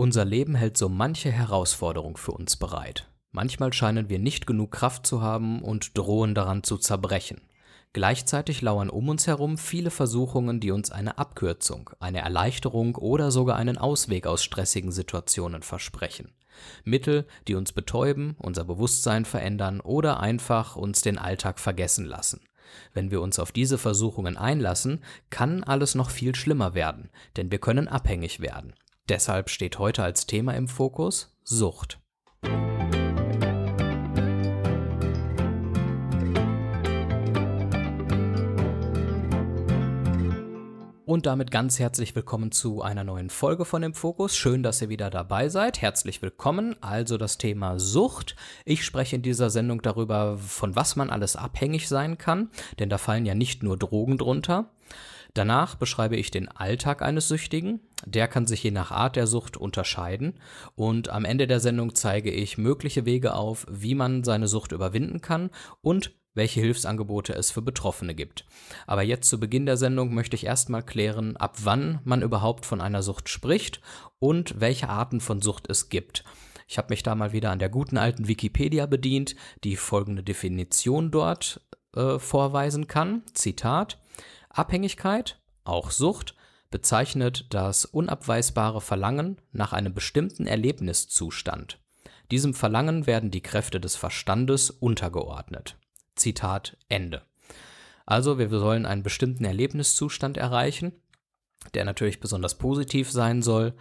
Unser Leben hält so manche Herausforderung für uns bereit. Manchmal scheinen wir nicht genug Kraft zu haben und drohen daran zu zerbrechen. Gleichzeitig lauern um uns herum viele Versuchungen, die uns eine Abkürzung, eine Erleichterung oder sogar einen Ausweg aus stressigen Situationen versprechen. Mittel, die uns betäuben, unser Bewusstsein verändern oder einfach uns den Alltag vergessen lassen. Wenn wir uns auf diese Versuchungen einlassen, kann alles noch viel schlimmer werden, denn wir können abhängig werden. Deshalb steht heute als Thema im Fokus Sucht. Und damit ganz herzlich willkommen zu einer neuen Folge von dem Fokus. Schön, dass ihr wieder dabei seid. Herzlich willkommen. Also das Thema Sucht. Ich spreche in dieser Sendung darüber, von was man alles abhängig sein kann, denn da fallen ja nicht nur Drogen drunter. Danach beschreibe ich den Alltag eines Süchtigen. Der kann sich je nach Art der Sucht unterscheiden. Und am Ende der Sendung zeige ich mögliche Wege auf, wie man seine Sucht überwinden kann und welche Hilfsangebote es für Betroffene gibt. Aber jetzt zu Beginn der Sendung möchte ich erstmal klären, ab wann man überhaupt von einer Sucht spricht und welche Arten von Sucht es gibt. Ich habe mich da mal wieder an der guten alten Wikipedia bedient, die folgende Definition dort äh, vorweisen kann. Zitat Abhängigkeit, auch Sucht, bezeichnet das unabweisbare Verlangen nach einem bestimmten Erlebniszustand. Diesem Verlangen werden die Kräfte des Verstandes untergeordnet. Zitat Ende. Also wir sollen einen bestimmten Erlebniszustand erreichen, der natürlich besonders positiv sein soll.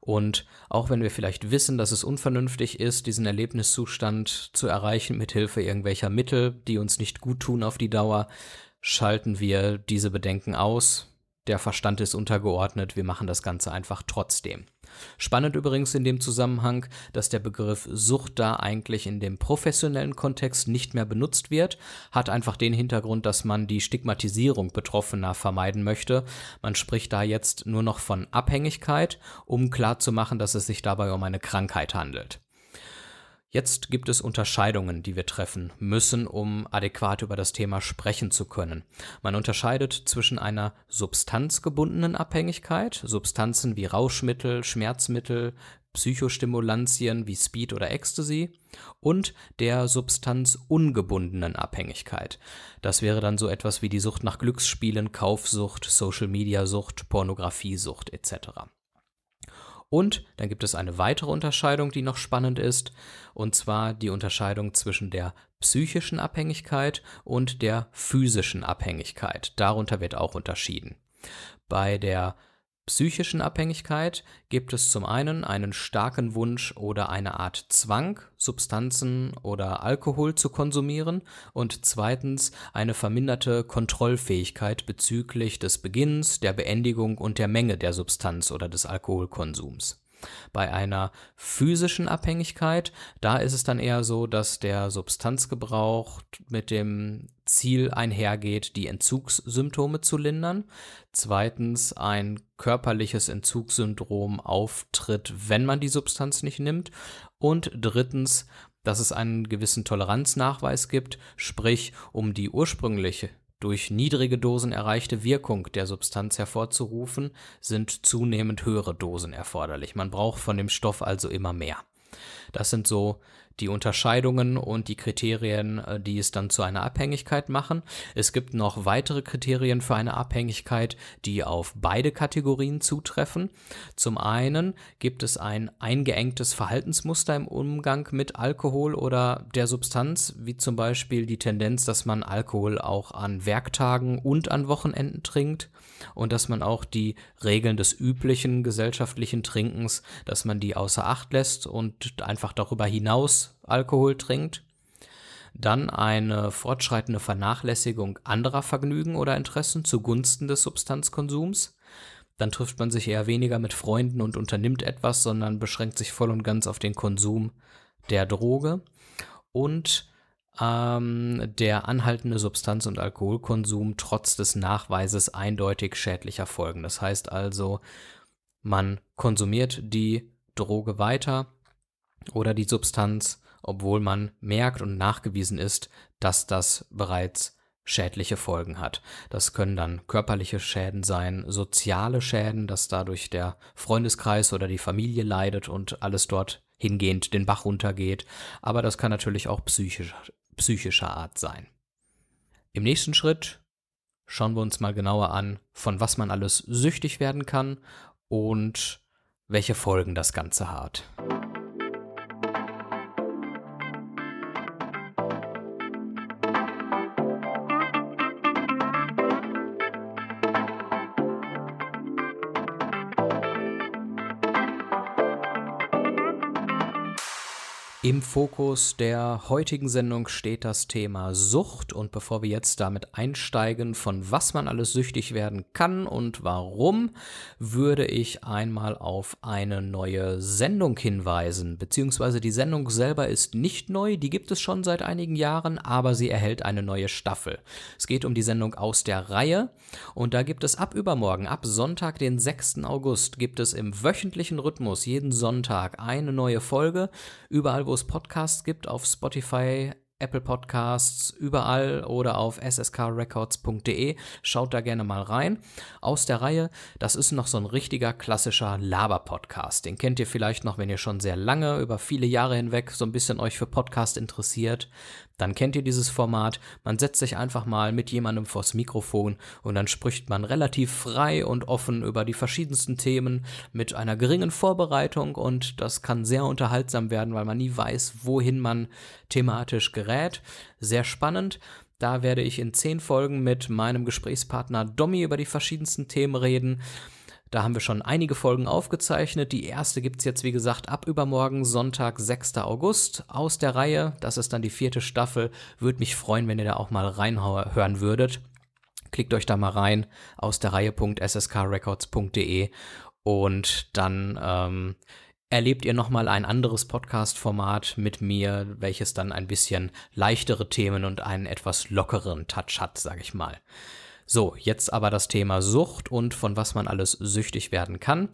Und auch wenn wir vielleicht wissen, dass es unvernünftig ist, diesen Erlebniszustand zu erreichen mit Hilfe irgendwelcher Mittel, die uns nicht gut tun auf die Dauer, schalten wir diese Bedenken aus, der Verstand ist untergeordnet, wir machen das Ganze einfach trotzdem. Spannend übrigens in dem Zusammenhang, dass der Begriff Sucht da eigentlich in dem professionellen Kontext nicht mehr benutzt wird, hat einfach den Hintergrund, dass man die Stigmatisierung Betroffener vermeiden möchte. Man spricht da jetzt nur noch von Abhängigkeit, um klarzumachen, dass es sich dabei um eine Krankheit handelt. Jetzt gibt es Unterscheidungen, die wir treffen müssen, um adäquat über das Thema sprechen zu können. Man unterscheidet zwischen einer substanzgebundenen Abhängigkeit, Substanzen wie Rauschmittel, Schmerzmittel, Psychostimulantien wie Speed oder Ecstasy und der substanzungebundenen Abhängigkeit. Das wäre dann so etwas wie die Sucht nach Glücksspielen, Kaufsucht, Social-Media-Sucht, Pornografiesucht etc. Und dann gibt es eine weitere Unterscheidung, die noch spannend ist, und zwar die Unterscheidung zwischen der psychischen Abhängigkeit und der physischen Abhängigkeit. Darunter wird auch unterschieden. Bei der psychischen Abhängigkeit gibt es zum einen einen starken Wunsch oder eine Art Zwang, Substanzen oder Alkohol zu konsumieren und zweitens eine verminderte Kontrollfähigkeit bezüglich des Beginns, der Beendigung und der Menge der Substanz oder des Alkoholkonsums. Bei einer physischen Abhängigkeit, da ist es dann eher so, dass der Substanzgebrauch mit dem Ziel einhergeht, die Entzugssymptome zu lindern. Zweitens ein körperliches Entzugssyndrom auftritt, wenn man die Substanz nicht nimmt. Und drittens, dass es einen gewissen Toleranznachweis gibt, sprich um die ursprüngliche durch niedrige Dosen erreichte Wirkung der Substanz hervorzurufen, sind zunehmend höhere Dosen erforderlich. Man braucht von dem Stoff also immer mehr. Das sind so die Unterscheidungen und die Kriterien, äh, die es dann zu einer Abhängigkeit machen. Es gibt noch weitere Kriterien für eine Abhängigkeit, die auf beide Kategorien zutreffen. Zum einen gibt es ein eingeengtes Verhaltensmuster im Umgang mit Alkohol oder der Substanz, wie zum Beispiel die Tendenz, dass man Alkohol auch an Werktagen und an Wochenenden trinkt und dass man auch die Regeln des üblichen gesellschaftlichen Trinkens, dass man die außer Acht lässt und einfach darüber hinaus Alkohol trinkt. Dann eine fortschreitende Vernachlässigung anderer Vergnügen oder Interessen zugunsten des Substanzkonsums. Dann trifft man sich eher weniger mit Freunden und unternimmt etwas, sondern beschränkt sich voll und ganz auf den Konsum der Droge. Und ähm, der anhaltende Substanz- und Alkoholkonsum trotz des Nachweises eindeutig schädlicher Folgen. Das heißt also, man konsumiert die Droge weiter oder die Substanz obwohl man merkt und nachgewiesen ist, dass das bereits schädliche Folgen hat. Das können dann körperliche Schäden sein, soziale Schäden, dass dadurch der Freundeskreis oder die Familie leidet und alles dort hingehend den Bach runtergeht, aber das kann natürlich auch psychisch, psychischer Art sein. Im nächsten Schritt schauen wir uns mal genauer an, von was man alles süchtig werden kann und welche Folgen das Ganze hat. Im Fokus der heutigen Sendung steht das Thema Sucht und bevor wir jetzt damit einsteigen, von was man alles süchtig werden kann und warum, würde ich einmal auf eine neue Sendung hinweisen, beziehungsweise die Sendung selber ist nicht neu, die gibt es schon seit einigen Jahren, aber sie erhält eine neue Staffel. Es geht um die Sendung aus der Reihe und da gibt es ab übermorgen, ab Sonntag, den 6. August, gibt es im wöchentlichen Rhythmus jeden Sonntag eine neue Folge, überall wo es Podcasts gibt, auf Spotify, Apple Podcasts, überall oder auf sskrrecords.de. Schaut da gerne mal rein. Aus der Reihe, das ist noch so ein richtiger klassischer Laber-Podcast. Den kennt ihr vielleicht noch, wenn ihr schon sehr lange, über viele Jahre hinweg so ein bisschen euch für Podcast interessiert. Dann kennt ihr dieses Format. Man setzt sich einfach mal mit jemandem vors Mikrofon und dann spricht man relativ frei und offen über die verschiedensten Themen mit einer geringen Vorbereitung und das kann sehr unterhaltsam werden, weil man nie weiß, wohin man thematisch gerät. Sehr spannend. Da werde ich in zehn Folgen mit meinem Gesprächspartner Domi über die verschiedensten Themen reden. Da haben wir schon einige Folgen aufgezeichnet. Die erste gibt es jetzt, wie gesagt, ab übermorgen, Sonntag, 6. August, aus der Reihe. Das ist dann die vierte Staffel. Würde mich freuen, wenn ihr da auch mal reinhören würdet. Klickt euch da mal rein, aus der Reihe.sskrecords.de und dann ähm, erlebt ihr nochmal ein anderes Podcast-Format mit mir, welches dann ein bisschen leichtere Themen und einen etwas lockeren Touch hat, sag ich mal. So, jetzt aber das Thema Sucht und von was man alles süchtig werden kann.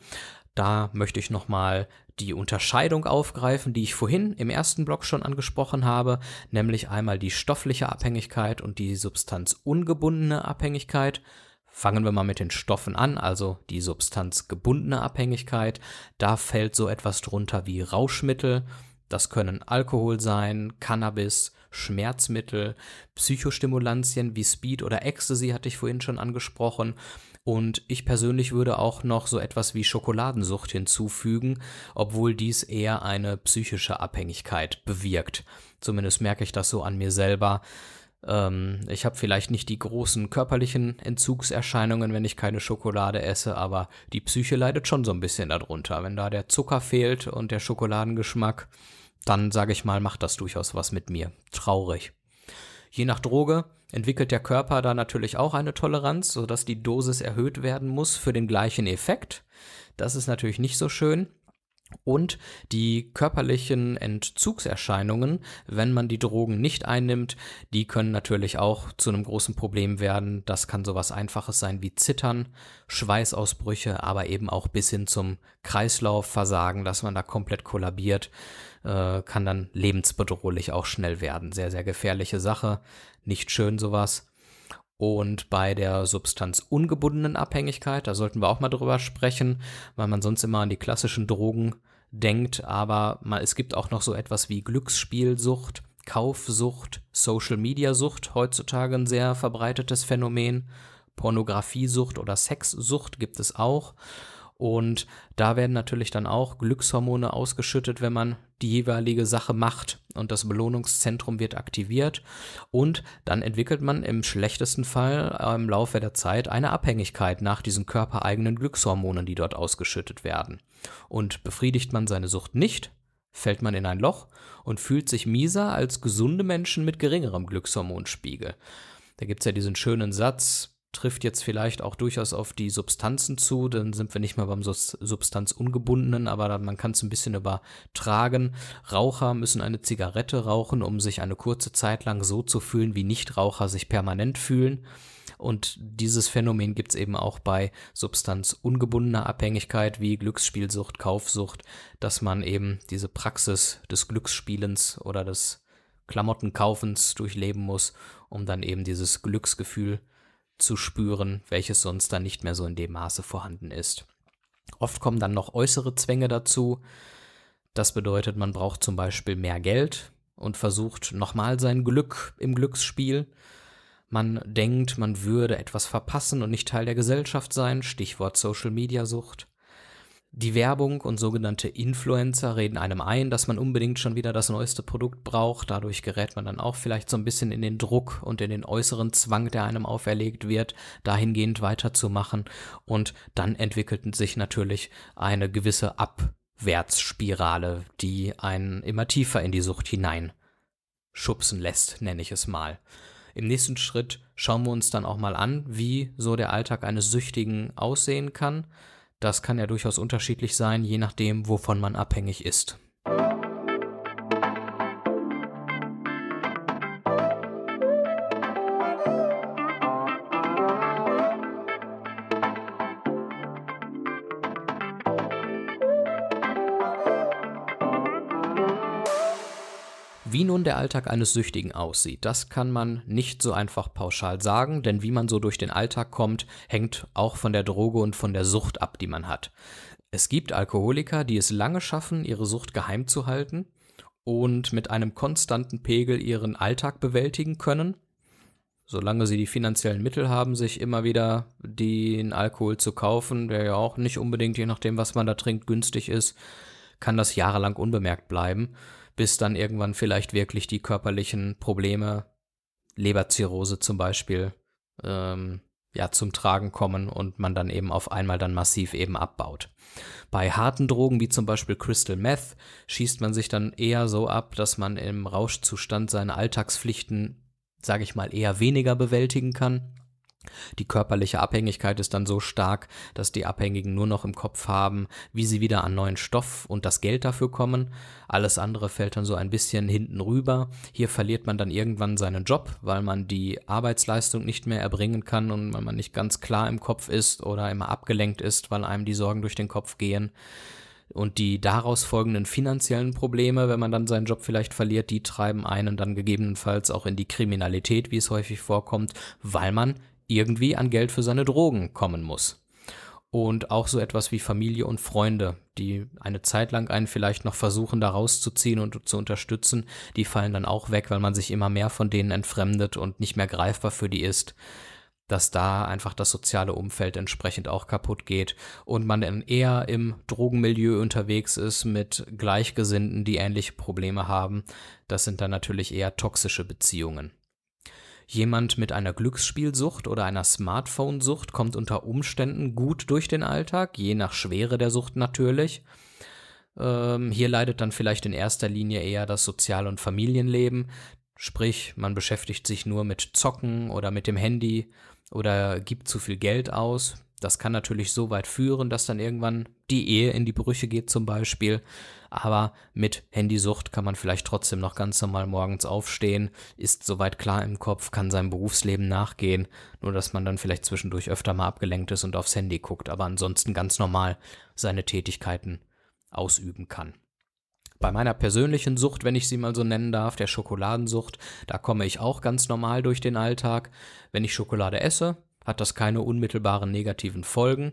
Da möchte ich nochmal die Unterscheidung aufgreifen, die ich vorhin im ersten Block schon angesprochen habe, nämlich einmal die stoffliche Abhängigkeit und die substanzungebundene Abhängigkeit. Fangen wir mal mit den Stoffen an, also die substanzgebundene Abhängigkeit. Da fällt so etwas drunter wie Rauschmittel. Das können Alkohol sein, Cannabis, Schmerzmittel, Psychostimulantien wie Speed oder Ecstasy hatte ich vorhin schon angesprochen. Und ich persönlich würde auch noch so etwas wie Schokoladensucht hinzufügen, obwohl dies eher eine psychische Abhängigkeit bewirkt. Zumindest merke ich das so an mir selber. Ähm, ich habe vielleicht nicht die großen körperlichen Entzugserscheinungen, wenn ich keine Schokolade esse, aber die Psyche leidet schon so ein bisschen darunter. Wenn da der Zucker fehlt und der Schokoladengeschmack, dann sage ich mal, macht das durchaus was mit mir. Traurig. Je nach Droge entwickelt der Körper da natürlich auch eine Toleranz, sodass die Dosis erhöht werden muss für den gleichen Effekt. Das ist natürlich nicht so schön. Und die körperlichen Entzugserscheinungen, wenn man die Drogen nicht einnimmt, die können natürlich auch zu einem großen Problem werden. Das kann sowas Einfaches sein wie Zittern, Schweißausbrüche, aber eben auch bis hin zum Kreislaufversagen, dass man da komplett kollabiert äh, kann dann lebensbedrohlich auch schnell werden. Sehr, sehr gefährliche Sache. Nicht schön sowas. Und bei der substanzungebundenen Abhängigkeit, da sollten wir auch mal drüber sprechen, weil man sonst immer an die klassischen Drogen denkt, aber mal, es gibt auch noch so etwas wie Glücksspielsucht, Kaufsucht, Social Media Sucht, heutzutage ein sehr verbreitetes Phänomen. Pornografiesucht oder Sexsucht gibt es auch. Und da werden natürlich dann auch Glückshormone ausgeschüttet, wenn man die jeweilige Sache macht und das Belohnungszentrum wird aktiviert und dann entwickelt man im schlechtesten Fall im Laufe der Zeit eine Abhängigkeit nach diesen körpereigenen Glückshormonen, die dort ausgeschüttet werden. Und befriedigt man seine Sucht nicht, fällt man in ein Loch und fühlt sich mieser als gesunde Menschen mit geringerem Glückshormonspiegel. Da gibt es ja diesen schönen Satz, trifft jetzt vielleicht auch durchaus auf die Substanzen zu, dann sind wir nicht mehr beim Substanzungebundenen, aber man kann es ein bisschen übertragen. Raucher müssen eine Zigarette rauchen, um sich eine kurze Zeit lang so zu fühlen, wie Nichtraucher sich permanent fühlen. Und dieses Phänomen gibt es eben auch bei substanzungebundener Abhängigkeit wie Glücksspielsucht, Kaufsucht, dass man eben diese Praxis des Glücksspielens oder des Klamottenkaufens durchleben muss, um dann eben dieses Glücksgefühl zu spüren, welches sonst dann nicht mehr so in dem Maße vorhanden ist. Oft kommen dann noch äußere Zwänge dazu. Das bedeutet, man braucht zum Beispiel mehr Geld und versucht nochmal sein Glück im Glücksspiel. Man denkt, man würde etwas verpassen und nicht Teil der Gesellschaft sein, Stichwort Social Media Sucht. Die Werbung und sogenannte Influencer reden einem ein, dass man unbedingt schon wieder das neueste Produkt braucht. Dadurch gerät man dann auch vielleicht so ein bisschen in den Druck und in den äußeren Zwang, der einem auferlegt wird, dahingehend weiterzumachen. Und dann entwickelten sich natürlich eine gewisse Abwärtsspirale, die einen immer tiefer in die Sucht hinein schubsen lässt, nenne ich es mal. Im nächsten Schritt schauen wir uns dann auch mal an, wie so der Alltag eines Süchtigen aussehen kann das kann ja durchaus unterschiedlich sein, je nachdem, wovon man abhängig ist. Wie nun der Alltag eines Süchtigen aussieht, das kann man nicht so einfach pauschal sagen, denn wie man so durch den Alltag kommt, hängt auch von der Droge und von der Sucht ab, die man hat. Es gibt Alkoholiker, die es lange schaffen, ihre Sucht geheim zu halten und mit einem konstanten Pegel ihren Alltag bewältigen können, solange sie die finanziellen Mittel haben, sich immer wieder den Alkohol zu kaufen, der ja auch nicht unbedingt, je nachdem, was man da trinkt, günstig ist, kann das jahrelang unbemerkt bleiben bis dann irgendwann vielleicht wirklich die körperlichen Probleme, Leberzirrhose zum Beispiel, ähm, ja, zum Tragen kommen und man dann eben auf einmal dann massiv eben abbaut. Bei harten Drogen wie zum Beispiel Crystal Meth schießt man sich dann eher so ab, dass man im Rauschzustand seine Alltagspflichten, sage ich mal, eher weniger bewältigen kann die körperliche Abhängigkeit ist dann so stark, dass die Abhängigen nur noch im Kopf haben, wie sie wieder an neuen Stoff und das Geld dafür kommen. Alles andere fällt dann so ein bisschen hinten rüber. Hier verliert man dann irgendwann seinen Job, weil man die Arbeitsleistung nicht mehr erbringen kann und weil man nicht ganz klar im Kopf ist oder immer abgelenkt ist, weil einem die Sorgen durch den Kopf gehen. Und die daraus folgenden finanziellen Probleme, wenn man dann seinen Job vielleicht verliert, die treiben einen dann gegebenenfalls auch in die Kriminalität, wie es häufig vorkommt, weil man irgendwie an Geld für seine Drogen kommen muss. Und auch so etwas wie Familie und Freunde, die eine Zeit lang einen vielleicht noch versuchen, da rauszuziehen und zu unterstützen, die fallen dann auch weg, weil man sich immer mehr von denen entfremdet und nicht mehr greifbar für die ist dass da einfach das soziale Umfeld entsprechend auch kaputt geht und man dann eher im Drogenmilieu unterwegs ist mit Gleichgesinnten, die ähnliche Probleme haben. Das sind dann natürlich eher toxische Beziehungen. Jemand mit einer Glücksspielsucht oder einer Smartphone-Sucht kommt unter Umständen gut durch den Alltag, je nach Schwere der Sucht natürlich. Ähm, hier leidet dann vielleicht in erster Linie eher das Sozial- und Familienleben, sprich man beschäftigt sich nur mit Zocken oder mit dem Handy oder gibt zu viel Geld aus. Das kann natürlich so weit führen, dass dann irgendwann die Ehe in die Brüche geht zum Beispiel. Aber mit Handysucht kann man vielleicht trotzdem noch ganz normal morgens aufstehen, ist soweit klar im Kopf, kann seinem Berufsleben nachgehen. Nur dass man dann vielleicht zwischendurch öfter mal abgelenkt ist und aufs Handy guckt, aber ansonsten ganz normal seine Tätigkeiten ausüben kann. Bei meiner persönlichen Sucht, wenn ich sie mal so nennen darf, der Schokoladensucht, da komme ich auch ganz normal durch den Alltag. Wenn ich Schokolade esse, hat das keine unmittelbaren negativen Folgen.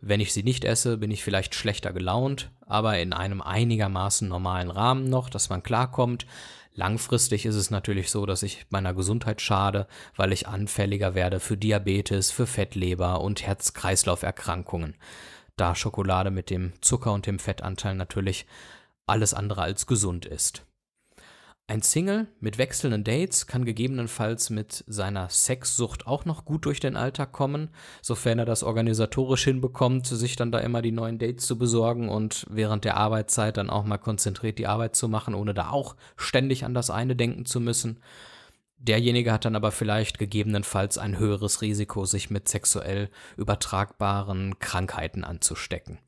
Wenn ich sie nicht esse, bin ich vielleicht schlechter gelaunt, aber in einem einigermaßen normalen Rahmen noch, dass man klarkommt. Langfristig ist es natürlich so, dass ich meiner Gesundheit schade, weil ich anfälliger werde für Diabetes, für Fettleber und Herz-Kreislauf-Erkrankungen. Da Schokolade mit dem Zucker und dem Fettanteil natürlich alles andere als gesund ist. Ein Single mit wechselnden Dates kann gegebenenfalls mit seiner Sexsucht auch noch gut durch den Alltag kommen, sofern er das organisatorisch hinbekommt, sich dann da immer die neuen Dates zu besorgen und während der Arbeitszeit dann auch mal konzentriert die Arbeit zu machen, ohne da auch ständig an das eine denken zu müssen. Derjenige hat dann aber vielleicht gegebenenfalls ein höheres Risiko, sich mit sexuell übertragbaren Krankheiten anzustecken.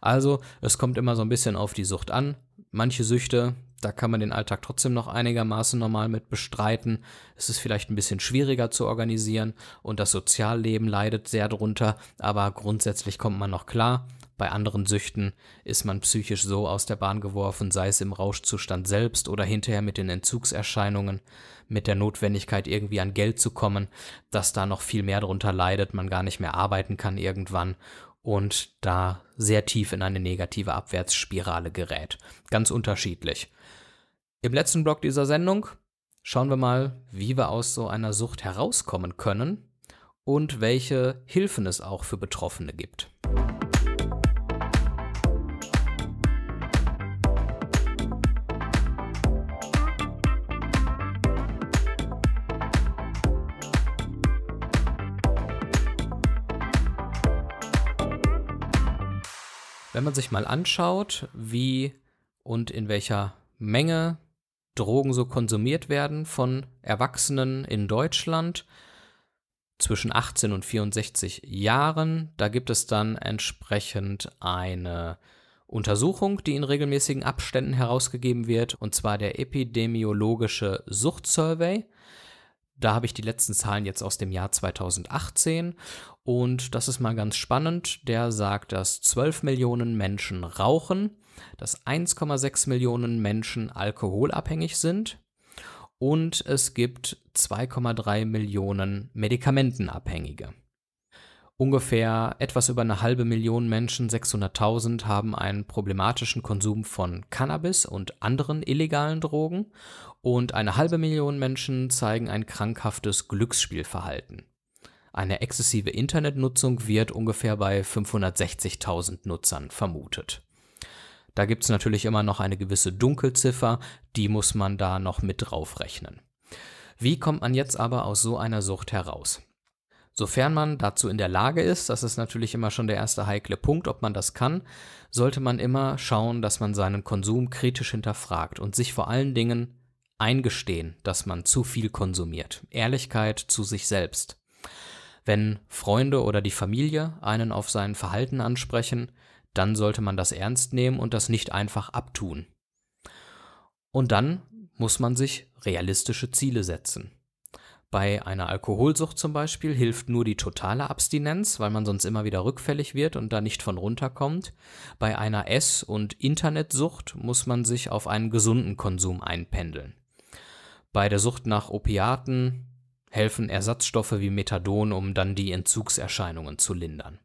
Also, es kommt immer so ein bisschen auf die Sucht an. Manche Süchte, da kann man den Alltag trotzdem noch einigermaßen normal mit bestreiten. Es ist vielleicht ein bisschen schwieriger zu organisieren und das Sozialleben leidet sehr drunter, aber grundsätzlich kommt man noch klar. Bei anderen Süchten ist man psychisch so aus der Bahn geworfen, sei es im Rauschzustand selbst oder hinterher mit den Entzugserscheinungen, mit der Notwendigkeit irgendwie an Geld zu kommen, dass da noch viel mehr darunter leidet, man gar nicht mehr arbeiten kann irgendwann und da sehr tief in eine negative Abwärtsspirale gerät. Ganz unterschiedlich. Im letzten Block dieser Sendung schauen wir mal, wie wir aus so einer Sucht herauskommen können und welche Hilfen es auch für Betroffene gibt. Wenn man sich mal anschaut, wie und in welcher Menge Drogen so konsumiert werden von Erwachsenen in Deutschland zwischen 18 und 64 Jahren. Da gibt es dann entsprechend eine Untersuchung, die in regelmäßigen Abständen herausgegeben wird, und zwar der epidemiologische Suchtsurvey. Da habe ich die letzten Zahlen jetzt aus dem Jahr 2018 und das ist mal ganz spannend. Der sagt, dass 12 Millionen Menschen rauchen, dass 1,6 Millionen Menschen alkoholabhängig sind und es gibt 2,3 Millionen Medikamentenabhängige. Ungefähr etwas über eine halbe Million Menschen, 600.000, haben einen problematischen Konsum von Cannabis und anderen illegalen Drogen und eine halbe Million Menschen zeigen ein krankhaftes Glücksspielverhalten. Eine exzessive Internetnutzung wird ungefähr bei 560.000 Nutzern vermutet. Da gibt es natürlich immer noch eine gewisse Dunkelziffer, die muss man da noch mit draufrechnen. Wie kommt man jetzt aber aus so einer Sucht heraus? Sofern man dazu in der Lage ist, das ist natürlich immer schon der erste heikle Punkt, ob man das kann, sollte man immer schauen, dass man seinen Konsum kritisch hinterfragt und sich vor allen Dingen eingestehen, dass man zu viel konsumiert. Ehrlichkeit zu sich selbst. Wenn Freunde oder die Familie einen auf sein Verhalten ansprechen, dann sollte man das ernst nehmen und das nicht einfach abtun. Und dann muss man sich realistische Ziele setzen. Bei einer Alkoholsucht zum Beispiel hilft nur die totale Abstinenz, weil man sonst immer wieder rückfällig wird und da nicht von runterkommt. Bei einer Ess- und Internetsucht muss man sich auf einen gesunden Konsum einpendeln. Bei der Sucht nach Opiaten helfen Ersatzstoffe wie Methadon, um dann die Entzugserscheinungen zu lindern.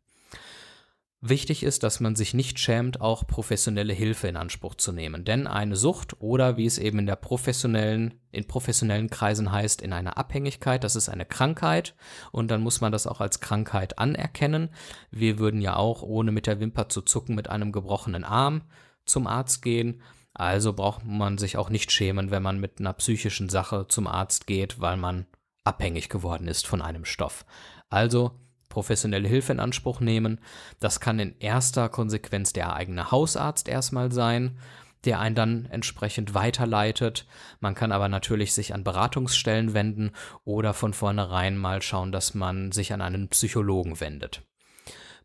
Wichtig ist, dass man sich nicht schämt, auch professionelle Hilfe in Anspruch zu nehmen. Denn eine Sucht oder wie es eben in der professionellen, in professionellen Kreisen heißt, in einer Abhängigkeit, das ist eine Krankheit und dann muss man das auch als Krankheit anerkennen. Wir würden ja auch, ohne mit der Wimper zu zucken, mit einem gebrochenen Arm zum Arzt gehen. Also braucht man sich auch nicht schämen, wenn man mit einer psychischen Sache zum Arzt geht, weil man abhängig geworden ist von einem Stoff. Also professionelle Hilfe in Anspruch nehmen. Das kann in erster Konsequenz der eigene Hausarzt erstmal sein, der einen dann entsprechend weiterleitet. Man kann aber natürlich sich an Beratungsstellen wenden oder von vornherein mal schauen, dass man sich an einen Psychologen wendet.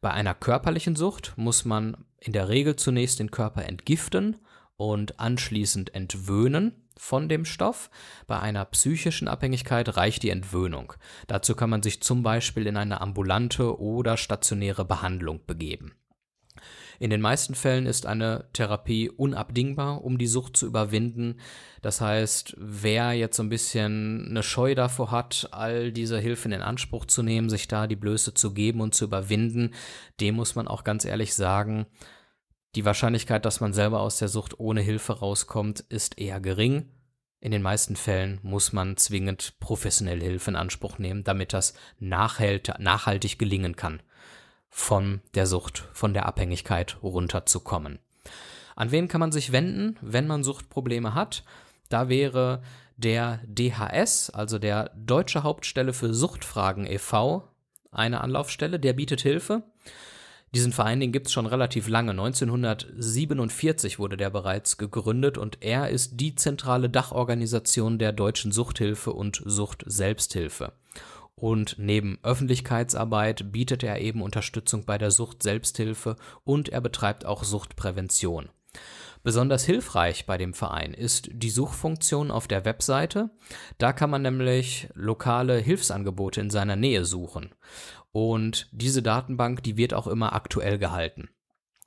Bei einer körperlichen Sucht muss man in der Regel zunächst den Körper entgiften und anschließend entwöhnen von dem Stoff. Bei einer psychischen Abhängigkeit reicht die Entwöhnung. Dazu kann man sich zum Beispiel in eine ambulante oder stationäre Behandlung begeben. In den meisten Fällen ist eine Therapie unabdingbar, um die Sucht zu überwinden. Das heißt, wer jetzt so ein bisschen eine Scheu davor hat, all diese Hilfen in Anspruch zu nehmen, sich da die Blöße zu geben und zu überwinden, dem muss man auch ganz ehrlich sagen, die Wahrscheinlichkeit, dass man selber aus der Sucht ohne Hilfe rauskommt, ist eher gering. In den meisten Fällen muss man zwingend professionelle Hilfe in Anspruch nehmen, damit das nachhaltig gelingen kann, von der Sucht, von der Abhängigkeit runterzukommen. An wen kann man sich wenden, wenn man Suchtprobleme hat? Da wäre der DHS, also der Deutsche Hauptstelle für Suchtfragen e.V., eine Anlaufstelle, der bietet Hilfe. Diesen Verein, gibt es schon relativ lange. 1947 wurde der bereits gegründet und er ist die zentrale Dachorganisation der deutschen Suchthilfe und Sucht-Selbsthilfe. Und neben Öffentlichkeitsarbeit bietet er eben Unterstützung bei der Sucht-Selbsthilfe und er betreibt auch Suchtprävention. Besonders hilfreich bei dem Verein ist die Suchfunktion auf der Webseite. Da kann man nämlich lokale Hilfsangebote in seiner Nähe suchen. Und diese Datenbank, die wird auch immer aktuell gehalten.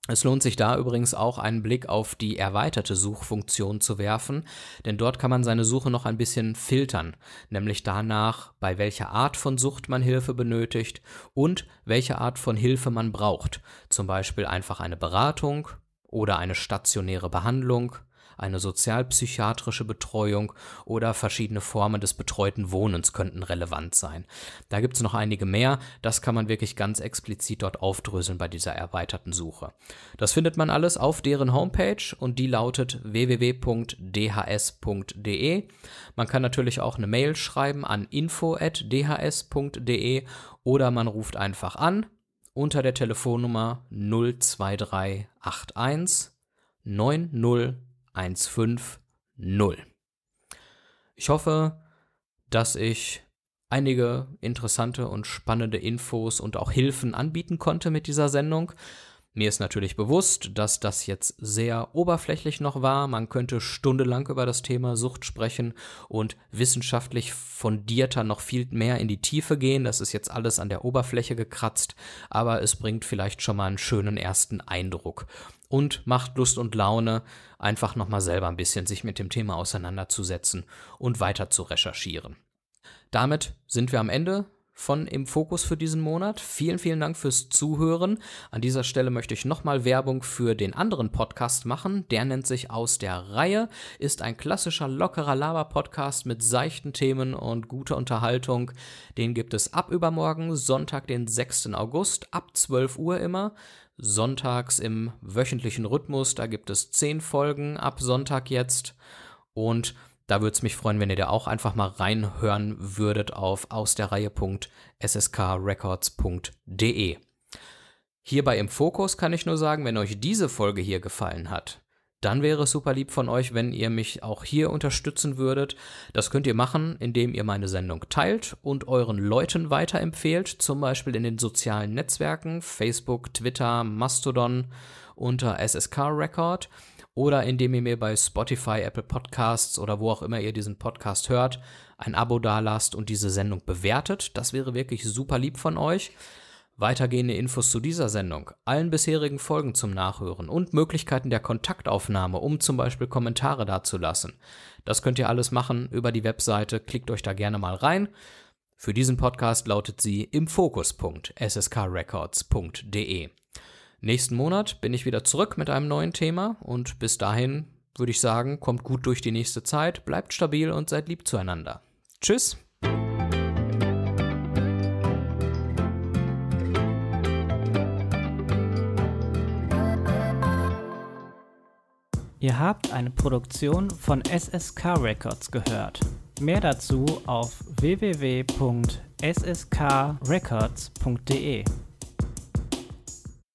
Es lohnt sich da übrigens auch einen Blick auf die erweiterte Suchfunktion zu werfen, denn dort kann man seine Suche noch ein bisschen filtern, nämlich danach, bei welcher Art von Sucht man Hilfe benötigt und welche Art von Hilfe man braucht, zum Beispiel einfach eine Beratung oder eine stationäre Behandlung eine sozialpsychiatrische Betreuung oder verschiedene Formen des betreuten Wohnens könnten relevant sein. Da gibt es noch einige mehr, das kann man wirklich ganz explizit dort aufdröseln bei dieser erweiterten Suche. Das findet man alles auf deren Homepage und die lautet www.dhs.de. Man kann natürlich auch eine Mail schreiben an info@dhs.de oder man ruft einfach an unter der Telefonnummer 02381 90 150. Ich hoffe, dass ich einige interessante und spannende Infos und auch Hilfen anbieten konnte mit dieser Sendung. Mir ist natürlich bewusst, dass das jetzt sehr oberflächlich noch war. Man könnte stundenlang über das Thema Sucht sprechen und wissenschaftlich fundierter noch viel mehr in die Tiefe gehen. Das ist jetzt alles an der Oberfläche gekratzt, aber es bringt vielleicht schon mal einen schönen ersten Eindruck und macht Lust und Laune, einfach nochmal selber ein bisschen sich mit dem Thema auseinanderzusetzen und weiter zu recherchieren. Damit sind wir am Ende von Im Fokus für diesen Monat. Vielen, vielen Dank fürs Zuhören. An dieser Stelle möchte ich nochmal Werbung für den anderen Podcast machen. Der nennt sich Aus der Reihe, ist ein klassischer, lockerer Laber-Podcast mit seichten Themen und guter Unterhaltung. Den gibt es ab übermorgen, Sonntag, den 6. August, ab 12 Uhr immer. Sonntags im wöchentlichen Rhythmus. Da gibt es 10 Folgen ab Sonntag jetzt. Und da würde es mich freuen, wenn ihr da auch einfach mal reinhören würdet auf ausderreihe.sskrecords.de. Hierbei im Fokus kann ich nur sagen, wenn euch diese Folge hier gefallen hat, dann wäre es super lieb von euch, wenn ihr mich auch hier unterstützen würdet. Das könnt ihr machen, indem ihr meine Sendung teilt und euren Leuten weiterempfehlt, zum Beispiel in den sozialen Netzwerken, Facebook, Twitter, Mastodon unter SSK Record oder indem ihr mir bei Spotify, Apple Podcasts oder wo auch immer ihr diesen Podcast hört, ein Abo dalasst und diese Sendung bewertet. Das wäre wirklich super lieb von euch. Weitergehende Infos zu dieser Sendung, allen bisherigen Folgen zum Nachhören und Möglichkeiten der Kontaktaufnahme, um zum Beispiel Kommentare dazulassen. Das könnt ihr alles machen über die Webseite, klickt euch da gerne mal rein. Für diesen Podcast lautet sie im Fokus.sskrecords.de. Nächsten Monat bin ich wieder zurück mit einem neuen Thema und bis dahin würde ich sagen, kommt gut durch die nächste Zeit, bleibt stabil und seid lieb zueinander. Tschüss! Ihr habt eine Produktion von SSK Records gehört. Mehr dazu auf www.sskrecords.de.